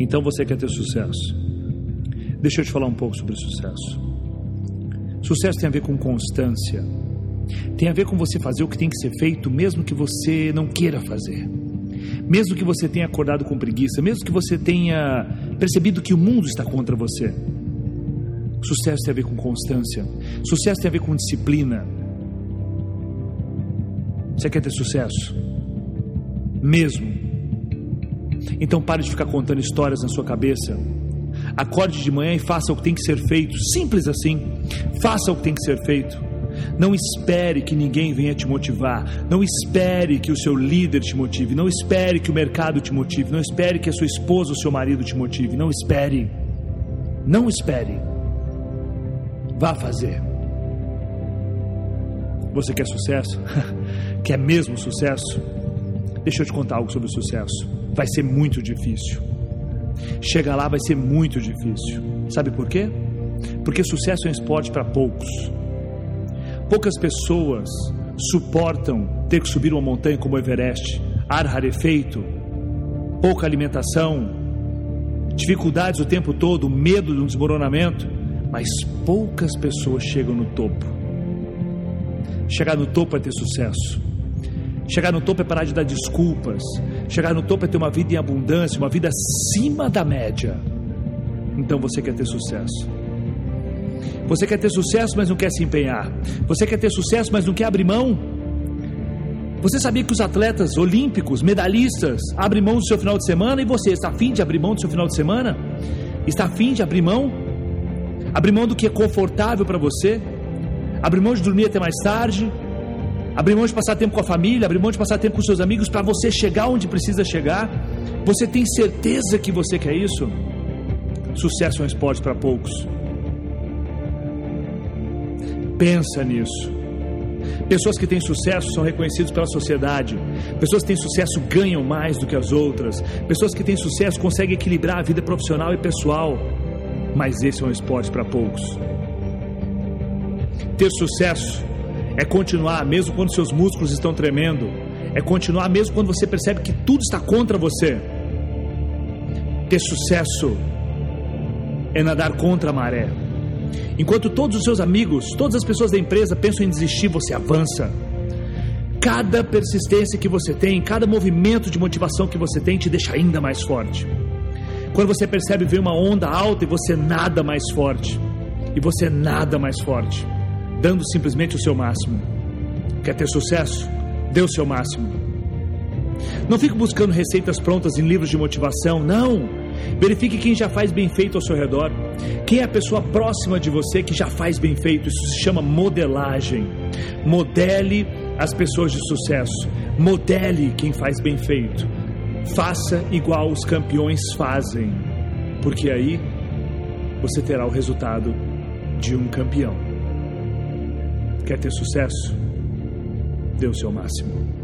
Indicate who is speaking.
Speaker 1: Então você quer ter sucesso. Deixa eu te falar um pouco sobre sucesso. Sucesso tem a ver com constância. Tem a ver com você fazer o que tem que ser feito, mesmo que você não queira fazer. Mesmo que você tenha acordado com preguiça, mesmo que você tenha percebido que o mundo está contra você. Sucesso tem a ver com constância. Sucesso tem a ver com disciplina. Você quer ter sucesso? Mesmo. Então pare de ficar contando histórias na sua cabeça. Acorde de manhã e faça o que tem que ser feito. Simples assim. Faça o que tem que ser feito. Não espere que ninguém venha te motivar. Não espere que o seu líder te motive. Não espere que o mercado te motive. Não espere que a sua esposa ou seu marido te motive. Não espere. Não espere. Vá fazer. Você quer sucesso? quer mesmo sucesso? Deixa eu te contar algo sobre o sucesso. Vai ser muito difícil. Chegar lá vai ser muito difícil. Sabe por quê? Porque sucesso é um esporte para poucos. Poucas pessoas suportam ter que subir uma montanha como o Everest, ar rarefeito, pouca alimentação, dificuldades o tempo todo, medo de um desmoronamento, mas poucas pessoas chegam no topo. Chegar no topo é ter sucesso. Chegar no topo é parar de dar desculpas. Chegar no topo é ter uma vida em abundância, uma vida acima da média. Então você quer ter sucesso. Você quer ter sucesso, mas não quer se empenhar. Você quer ter sucesso, mas não quer abrir mão. Você sabia que os atletas olímpicos, medalhistas, abrem mão do seu final de semana e você está afim de abrir mão do seu final de semana? Está afim de abrir mão? Abrir mão do que é confortável para você? Abrir mão de dormir até mais tarde? Abrir mão de passar tempo com a família, abrir mão de passar tempo com seus amigos para você chegar onde precisa chegar. Você tem certeza que você quer isso? Sucesso é um esporte para poucos. Pensa nisso. Pessoas que têm sucesso são reconhecidas pela sociedade. Pessoas que têm sucesso ganham mais do que as outras. Pessoas que têm sucesso conseguem equilibrar a vida profissional e pessoal. Mas esse é um esporte para poucos. Ter sucesso é continuar mesmo quando seus músculos estão tremendo. É continuar mesmo quando você percebe que tudo está contra você. Ter sucesso é nadar contra a maré. Enquanto todos os seus amigos, todas as pessoas da empresa pensam em desistir, você avança. Cada persistência que você tem, cada movimento de motivação que você tem te deixa ainda mais forte. Quando você percebe ver uma onda alta e você nada mais forte, e você nada mais forte dando simplesmente o seu máximo. Quer ter sucesso? Dê o seu máximo. Não fique buscando receitas prontas em livros de motivação, não. Verifique quem já faz bem feito ao seu redor. Quem é a pessoa próxima de você que já faz bem feito. Isso se chama modelagem. Modele as pessoas de sucesso. Modele quem faz bem feito. Faça igual os campeões fazem. Porque aí você terá o resultado de um campeão. Quer ter sucesso? Dê o seu máximo.